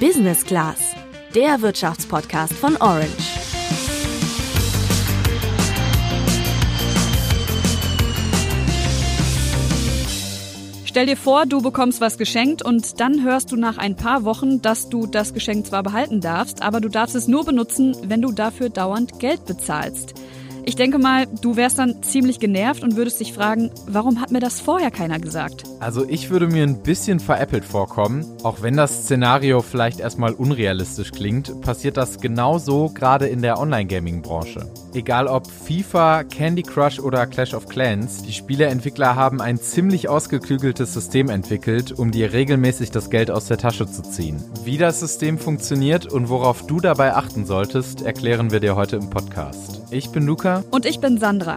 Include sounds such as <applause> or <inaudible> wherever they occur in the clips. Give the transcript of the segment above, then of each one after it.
Business Class, der Wirtschaftspodcast von Orange. Stell dir vor, du bekommst was geschenkt und dann hörst du nach ein paar Wochen, dass du das Geschenk zwar behalten darfst, aber du darfst es nur benutzen, wenn du dafür dauernd Geld bezahlst. Ich denke mal, du wärst dann ziemlich genervt und würdest dich fragen, warum hat mir das vorher keiner gesagt? Also ich würde mir ein bisschen veräppelt vorkommen. Auch wenn das Szenario vielleicht erstmal unrealistisch klingt, passiert das genauso gerade in der Online-Gaming-Branche. Egal ob FIFA, Candy Crush oder Clash of Clans, die Spieleentwickler haben ein ziemlich ausgeklügeltes System entwickelt, um dir regelmäßig das Geld aus der Tasche zu ziehen. Wie das System funktioniert und worauf du dabei achten solltest, erklären wir dir heute im Podcast. Ich bin Luca. Und ich bin Sandra.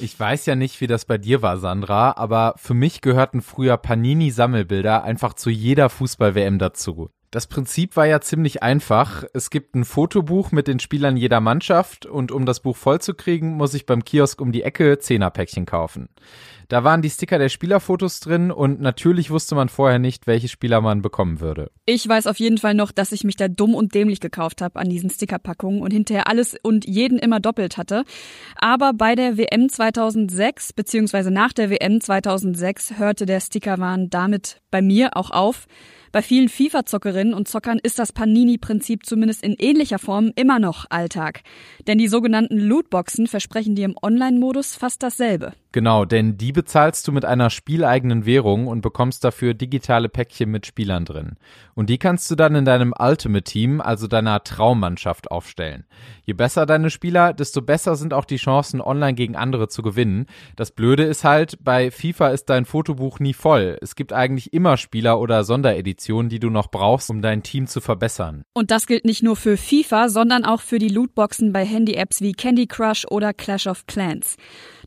Ich weiß ja nicht, wie das bei dir war, Sandra, aber für mich gehörten früher Panini-Sammelbilder einfach zu jeder Fußball-WM dazu. Das Prinzip war ja ziemlich einfach. Es gibt ein Fotobuch mit den Spielern jeder Mannschaft und um das Buch vollzukriegen, muss ich beim Kiosk um die Ecke Zehnerpäckchen kaufen. Da waren die Sticker der Spielerfotos drin und natürlich wusste man vorher nicht, welche Spieler man bekommen würde. Ich weiß auf jeden Fall noch, dass ich mich da dumm und dämlich gekauft habe an diesen Stickerpackungen und hinterher alles und jeden immer doppelt hatte. Aber bei der WM 2006 beziehungsweise nach der WM 2006 hörte der Stickerwahn damit bei mir auch auf. Bei vielen FIFA-Zockerinnen und Zockern ist das Panini-Prinzip zumindest in ähnlicher Form immer noch Alltag. Denn die sogenannten Lootboxen versprechen dir im Online-Modus fast dasselbe. Genau, denn die bezahlst du mit einer spieleigenen Währung und bekommst dafür digitale Päckchen mit Spielern drin. Und die kannst du dann in deinem Ultimate Team, also deiner Traummannschaft, aufstellen. Je besser deine Spieler, desto besser sind auch die Chancen, online gegen andere zu gewinnen. Das Blöde ist halt, bei FIFA ist dein Fotobuch nie voll. Es gibt eigentlich immer Spieler oder Sondereditionen, die du noch brauchst, um dein Team zu verbessern. Und das gilt nicht nur für FIFA, sondern auch für die Lootboxen bei Handy-Apps wie Candy Crush oder Clash of Clans.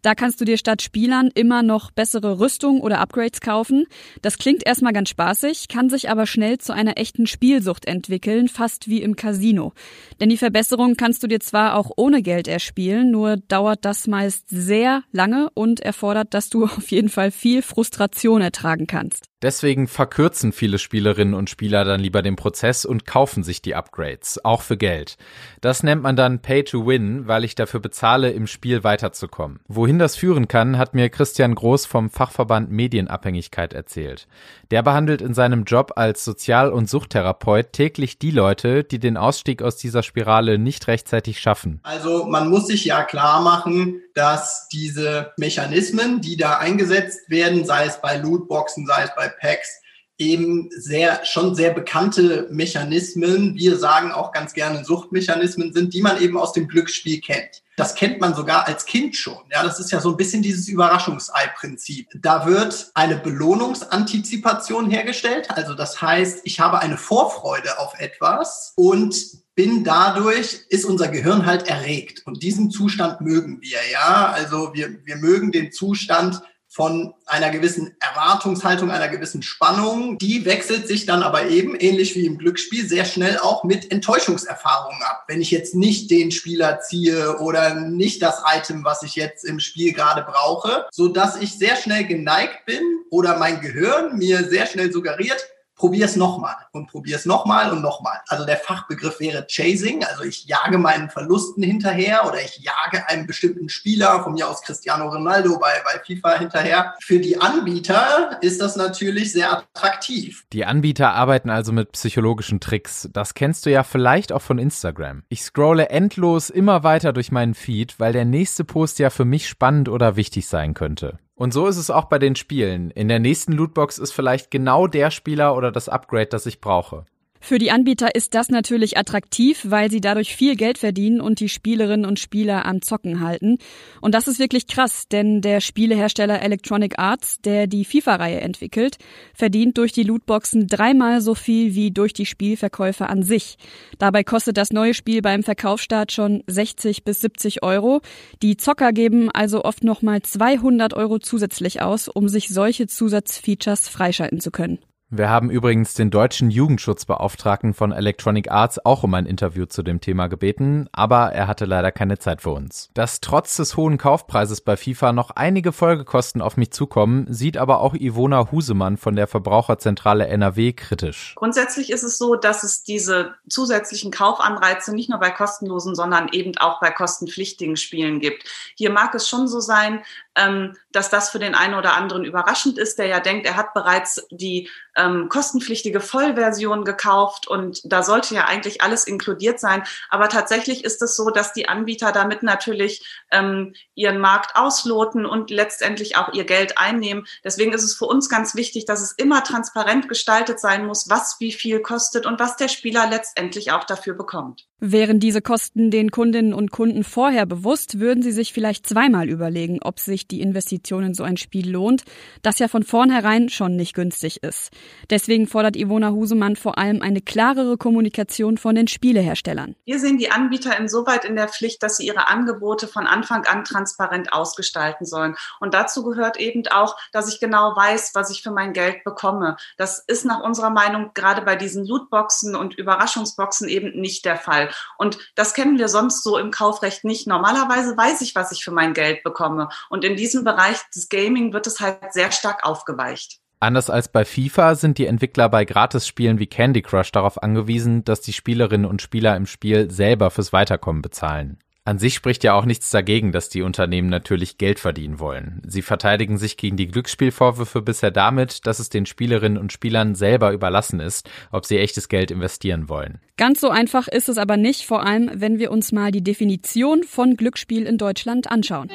Da kannst du dir statt Spielern immer noch bessere Rüstung oder Upgrades kaufen. Das klingt erstmal ganz spaßig, kann sich aber schnell zu einer echten Spielsucht entwickeln, fast wie im Casino. Denn die Verbesserung kannst du dir zwar auch ohne Geld erspielen, nur dauert das meist sehr lange und erfordert, dass du <laughs> auf jeden Fall viel Frustration ertragen kannst. Deswegen verkürzen viele Spielerinnen und Spieler dann lieber den Prozess und kaufen sich die Upgrades, auch für Geld. Das nennt man dann Pay to Win, weil ich dafür bezahle, im Spiel weiterzukommen. Wohin das führen kann, hat mir Christian Groß vom Fachverband Medienabhängigkeit erzählt. Der behandelt in seinem Job als Sozial- und Suchttherapeut täglich die Leute, die den Ausstieg aus dieser Spirale nicht rechtzeitig schaffen. Also man muss sich ja klar machen, dass diese Mechanismen, die da eingesetzt werden, sei es bei Lootboxen, sei es bei Packs, eben sehr, schon sehr bekannte Mechanismen, wir sagen auch ganz gerne Suchtmechanismen sind, die man eben aus dem Glücksspiel kennt. Das kennt man sogar als Kind schon. Ja, das ist ja so ein bisschen dieses Überraschungsei-Prinzip. Da wird eine Belohnungsantizipation hergestellt. Also das heißt, ich habe eine Vorfreude auf etwas und bin dadurch, ist unser Gehirn halt erregt. Und diesen Zustand mögen wir, ja. Also wir, wir mögen den Zustand, von einer gewissen Erwartungshaltung, einer gewissen Spannung. Die wechselt sich dann aber eben, ähnlich wie im Glücksspiel, sehr schnell auch mit Enttäuschungserfahrungen ab. Wenn ich jetzt nicht den Spieler ziehe oder nicht das Item, was ich jetzt im Spiel gerade brauche, so dass ich sehr schnell geneigt bin oder mein Gehirn mir sehr schnell suggeriert, probier es nochmal und probier es nochmal und nochmal. Also der Fachbegriff wäre Chasing, also ich jage meinen Verlusten hinterher oder ich jage einem bestimmten Spieler, von mir aus Cristiano Ronaldo bei, bei FIFA hinterher. Für die Anbieter ist das natürlich sehr attraktiv. Die Anbieter arbeiten also mit psychologischen Tricks. Das kennst du ja vielleicht auch von Instagram. Ich scrolle endlos immer weiter durch meinen Feed, weil der nächste Post ja für mich spannend oder wichtig sein könnte. Und so ist es auch bei den Spielen. In der nächsten Lootbox ist vielleicht genau der Spieler oder das Upgrade, das ich brauche. Für die Anbieter ist das natürlich attraktiv, weil sie dadurch viel Geld verdienen und die Spielerinnen und Spieler am Zocken halten. Und das ist wirklich krass, denn der Spielehersteller Electronic Arts, der die FIFA-Reihe entwickelt, verdient durch die Lootboxen dreimal so viel wie durch die Spielverkäufe an sich. Dabei kostet das neue Spiel beim Verkaufsstart schon 60 bis 70 Euro. Die Zocker geben also oft nochmal 200 Euro zusätzlich aus, um sich solche Zusatzfeatures freischalten zu können. Wir haben übrigens den deutschen Jugendschutzbeauftragten von Electronic Arts auch um ein Interview zu dem Thema gebeten, aber er hatte leider keine Zeit für uns. Dass trotz des hohen Kaufpreises bei FIFA noch einige Folgekosten auf mich zukommen, sieht aber auch Ivona Husemann von der Verbraucherzentrale NRW kritisch. Grundsätzlich ist es so, dass es diese zusätzlichen Kaufanreize nicht nur bei kostenlosen, sondern eben auch bei kostenpflichtigen Spielen gibt. Hier mag es schon so sein, ähm, dass das für den einen oder anderen überraschend ist, der ja denkt, er hat bereits die ähm, kostenpflichtige Vollversion gekauft und da sollte ja eigentlich alles inkludiert sein. Aber tatsächlich ist es so, dass die Anbieter damit natürlich ähm, ihren Markt ausloten und letztendlich auch ihr Geld einnehmen. Deswegen ist es für uns ganz wichtig, dass es immer transparent gestaltet sein muss, was wie viel kostet und was der Spieler letztendlich auch dafür bekommt. Wären diese Kosten den Kundinnen und Kunden vorher bewusst, würden sie sich vielleicht zweimal überlegen, ob sich die Investition in so ein Spiel lohnt, das ja von vornherein schon nicht günstig ist. Deswegen fordert Ivona Husemann vor allem eine klarere Kommunikation von den Spieleherstellern. Wir sehen die Anbieter insoweit in der Pflicht, dass sie ihre Angebote von Anfang an transparent ausgestalten sollen. Und dazu gehört eben auch, dass ich genau weiß, was ich für mein Geld bekomme. Das ist nach unserer Meinung gerade bei diesen Lootboxen und Überraschungsboxen eben nicht der Fall. Und das kennen wir sonst so im Kaufrecht nicht. Normalerweise weiß ich, was ich für mein Geld bekomme. Und in diesem Bereich des Gaming wird es halt sehr stark aufgeweicht. Anders als bei FIFA sind die Entwickler bei Gratisspielen wie Candy Crush darauf angewiesen, dass die Spielerinnen und Spieler im Spiel selber fürs Weiterkommen bezahlen. An sich spricht ja auch nichts dagegen, dass die Unternehmen natürlich Geld verdienen wollen. Sie verteidigen sich gegen die Glücksspielvorwürfe bisher damit, dass es den Spielerinnen und Spielern selber überlassen ist, ob sie echtes Geld investieren wollen. Ganz so einfach ist es aber nicht, vor allem wenn wir uns mal die Definition von Glücksspiel in Deutschland anschauen.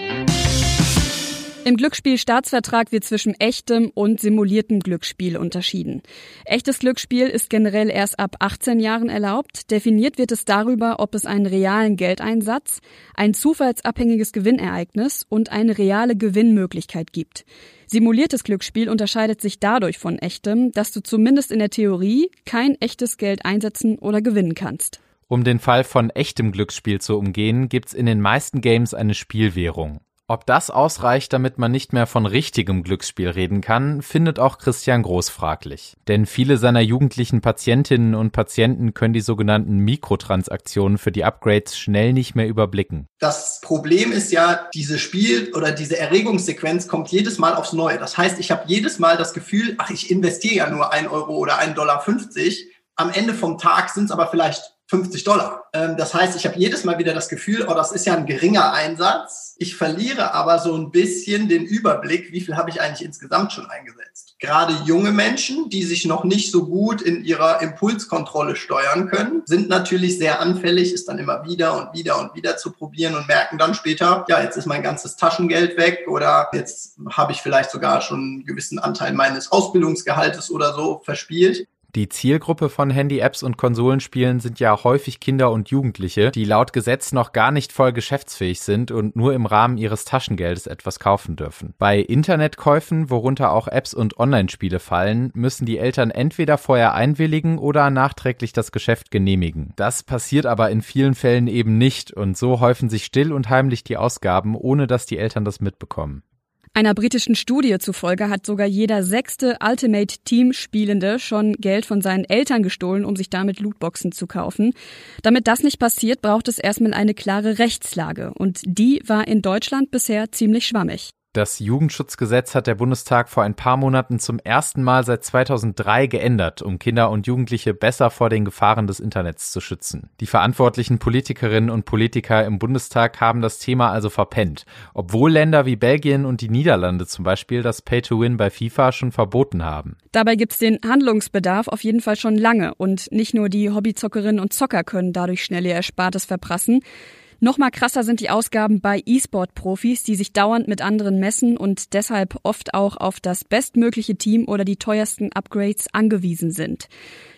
Im Glücksspielstaatsvertrag wird zwischen echtem und simuliertem Glücksspiel unterschieden. Echtes Glücksspiel ist generell erst ab 18 Jahren erlaubt. Definiert wird es darüber, ob es einen realen Geldeinsatz, ein zufallsabhängiges Gewinnereignis und eine reale Gewinnmöglichkeit gibt. Simuliertes Glücksspiel unterscheidet sich dadurch von echtem, dass du zumindest in der Theorie kein echtes Geld einsetzen oder gewinnen kannst. Um den Fall von echtem Glücksspiel zu umgehen, gibt's in den meisten Games eine Spielwährung. Ob das ausreicht, damit man nicht mehr von richtigem Glücksspiel reden kann, findet auch Christian Groß fraglich. Denn viele seiner jugendlichen Patientinnen und Patienten können die sogenannten Mikrotransaktionen für die Upgrades schnell nicht mehr überblicken. Das Problem ist ja, diese Spiel- oder diese Erregungssequenz kommt jedes Mal aufs Neue. Das heißt, ich habe jedes Mal das Gefühl, ach, ich investiere ja nur ein Euro oder ein Dollar. 50. Am Ende vom Tag sind es aber vielleicht 50 Dollar. Ähm, das heißt, ich habe jedes Mal wieder das Gefühl, oh, das ist ja ein geringer Einsatz. Ich verliere aber so ein bisschen den Überblick, wie viel habe ich eigentlich insgesamt schon eingesetzt. Gerade junge Menschen, die sich noch nicht so gut in ihrer Impulskontrolle steuern können, sind natürlich sehr anfällig, ist dann immer wieder und wieder und wieder zu probieren und merken dann später, ja, jetzt ist mein ganzes Taschengeld weg oder jetzt habe ich vielleicht sogar schon einen gewissen Anteil meines Ausbildungsgehaltes oder so verspielt. Die Zielgruppe von Handy-Apps und Konsolenspielen sind ja häufig Kinder und Jugendliche, die laut Gesetz noch gar nicht voll geschäftsfähig sind und nur im Rahmen ihres Taschengeldes etwas kaufen dürfen. Bei Internetkäufen, worunter auch Apps und Online-Spiele fallen, müssen die Eltern entweder vorher einwilligen oder nachträglich das Geschäft genehmigen. Das passiert aber in vielen Fällen eben nicht und so häufen sich still und heimlich die Ausgaben, ohne dass die Eltern das mitbekommen. Einer britischen Studie zufolge hat sogar jeder sechste Ultimate Team Spielende schon Geld von seinen Eltern gestohlen, um sich damit Lootboxen zu kaufen. Damit das nicht passiert, braucht es erstmal eine klare Rechtslage und die war in Deutschland bisher ziemlich schwammig. Das Jugendschutzgesetz hat der Bundestag vor ein paar Monaten zum ersten Mal seit 2003 geändert, um Kinder und Jugendliche besser vor den Gefahren des Internets zu schützen. Die verantwortlichen Politikerinnen und Politiker im Bundestag haben das Thema also verpennt, obwohl Länder wie Belgien und die Niederlande zum Beispiel das Pay-to-Win bei FIFA schon verboten haben. Dabei gibt's den Handlungsbedarf auf jeden Fall schon lange und nicht nur die Hobbyzockerinnen und Zocker können dadurch schnell ihr Erspartes verprassen. Noch mal krasser sind die Ausgaben bei E-Sport-Profis, die sich dauernd mit anderen messen und deshalb oft auch auf das bestmögliche Team oder die teuersten Upgrades angewiesen sind.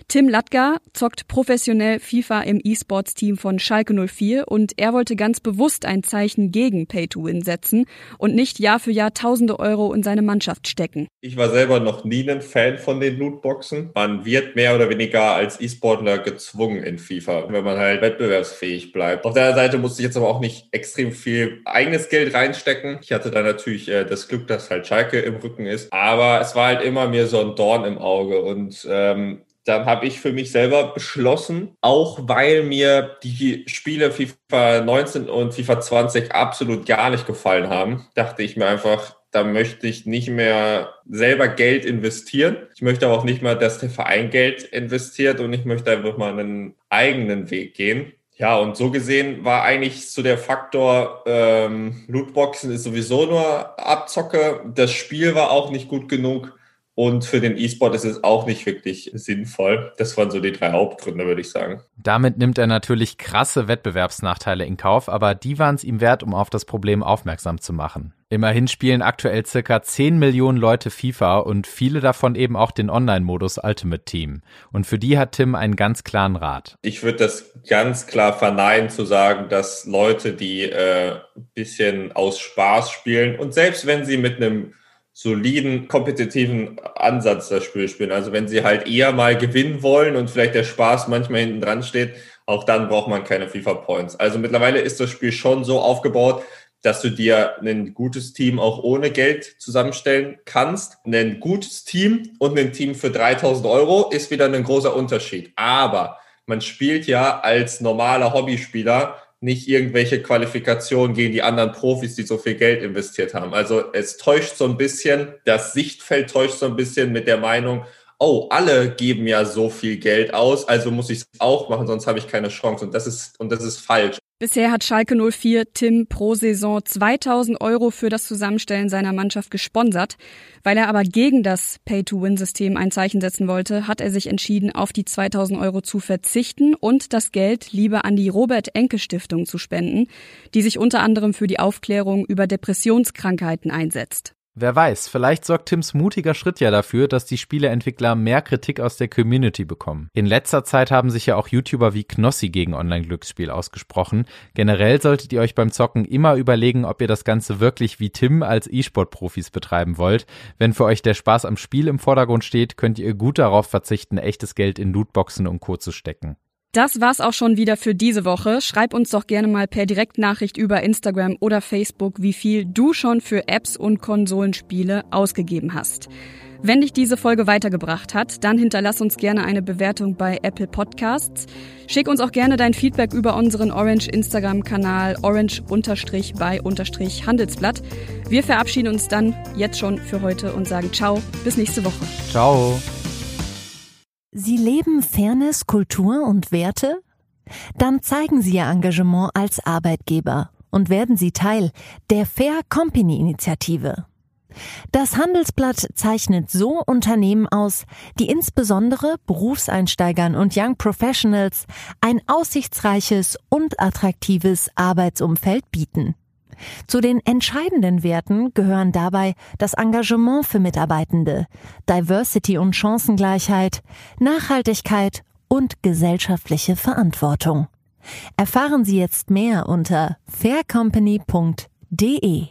Tim Latka zockt professionell FIFA im E-Sports-Team von Schalke 04 und er wollte ganz bewusst ein Zeichen gegen Pay-to-Win setzen und nicht Jahr für Jahr tausende Euro in seine Mannschaft stecken. Ich war selber noch nie ein Fan von den Lootboxen. Man wird mehr oder weniger als E-Sportler gezwungen in FIFA, wenn man halt wettbewerbsfähig bleibt. Auf der anderen Seite musste ich jetzt aber auch nicht extrem viel eigenes Geld reinstecken. Ich hatte da natürlich äh, das Glück, dass halt Schalke im Rücken ist. Aber es war halt immer mir so ein Dorn im Auge und ähm, dann habe ich für mich selber beschlossen, auch weil mir die Spiele FIFA 19 und FIFA 20 absolut gar nicht gefallen haben, dachte ich mir einfach, da möchte ich nicht mehr selber Geld investieren. Ich möchte aber auch nicht mal, dass der Verein Geld investiert und ich möchte einfach mal einen eigenen Weg gehen. Ja, und so gesehen war eigentlich so der Faktor, ähm, Lootboxen ist sowieso nur Abzocke. Das Spiel war auch nicht gut genug. Und für den E-Sport ist es auch nicht wirklich sinnvoll. Das waren so die drei Hauptgründe, würde ich sagen. Damit nimmt er natürlich krasse Wettbewerbsnachteile in Kauf, aber die waren es ihm wert, um auf das Problem aufmerksam zu machen. Immerhin spielen aktuell circa 10 Millionen Leute FIFA und viele davon eben auch den Online-Modus Ultimate Team. Und für die hat Tim einen ganz klaren Rat. Ich würde das ganz klar verneinen zu sagen, dass Leute, die äh, bisschen aus Spaß spielen und selbst wenn sie mit einem soliden, kompetitiven Ansatz das Spiel spielen. Also wenn sie halt eher mal gewinnen wollen und vielleicht der Spaß manchmal hinten dran steht, auch dann braucht man keine FIFA Points. Also mittlerweile ist das Spiel schon so aufgebaut, dass du dir ein gutes Team auch ohne Geld zusammenstellen kannst. Ein gutes Team und ein Team für 3000 Euro ist wieder ein großer Unterschied. Aber man spielt ja als normaler Hobbyspieler nicht irgendwelche Qualifikationen gegen die anderen Profis, die so viel Geld investiert haben. Also es täuscht so ein bisschen, das Sichtfeld täuscht so ein bisschen mit der Meinung, oh, alle geben ja so viel Geld aus, also muss ich es auch machen, sonst habe ich keine Chance. Und das ist, und das ist falsch. Bisher hat Schalke 04 Tim pro Saison 2000 Euro für das Zusammenstellen seiner Mannschaft gesponsert. Weil er aber gegen das Pay-to-Win-System ein Zeichen setzen wollte, hat er sich entschieden, auf die 2000 Euro zu verzichten und das Geld lieber an die Robert-Enke-Stiftung zu spenden, die sich unter anderem für die Aufklärung über Depressionskrankheiten einsetzt. Wer weiß, vielleicht sorgt Tims mutiger Schritt ja dafür, dass die Spieleentwickler mehr Kritik aus der Community bekommen. In letzter Zeit haben sich ja auch YouTuber wie Knossi gegen Online-Glücksspiel ausgesprochen. Generell solltet ihr euch beim Zocken immer überlegen, ob ihr das Ganze wirklich wie Tim als E-Sport-Profis betreiben wollt. Wenn für euch der Spaß am Spiel im Vordergrund steht, könnt ihr gut darauf verzichten, echtes Geld in Lootboxen und Co. zu stecken. Das war's auch schon wieder für diese Woche. Schreib uns doch gerne mal per Direktnachricht über Instagram oder Facebook, wie viel du schon für Apps und Konsolenspiele ausgegeben hast. Wenn dich diese Folge weitergebracht hat, dann hinterlass uns gerne eine Bewertung bei Apple Podcasts. Schick uns auch gerne dein Feedback über unseren Orange Instagram-Kanal orange-bei-handelsblatt. Wir verabschieden uns dann jetzt schon für heute und sagen ciao, bis nächste Woche. Ciao. Sie leben Fairness, Kultur und Werte? Dann zeigen Sie Ihr Engagement als Arbeitgeber und werden Sie Teil der Fair Company Initiative. Das Handelsblatt zeichnet so Unternehmen aus, die insbesondere Berufseinsteigern und Young Professionals ein aussichtsreiches und attraktives Arbeitsumfeld bieten. Zu den entscheidenden Werten gehören dabei das Engagement für Mitarbeitende, Diversity und Chancengleichheit, Nachhaltigkeit und gesellschaftliche Verantwortung. Erfahren Sie jetzt mehr unter faircompany.de.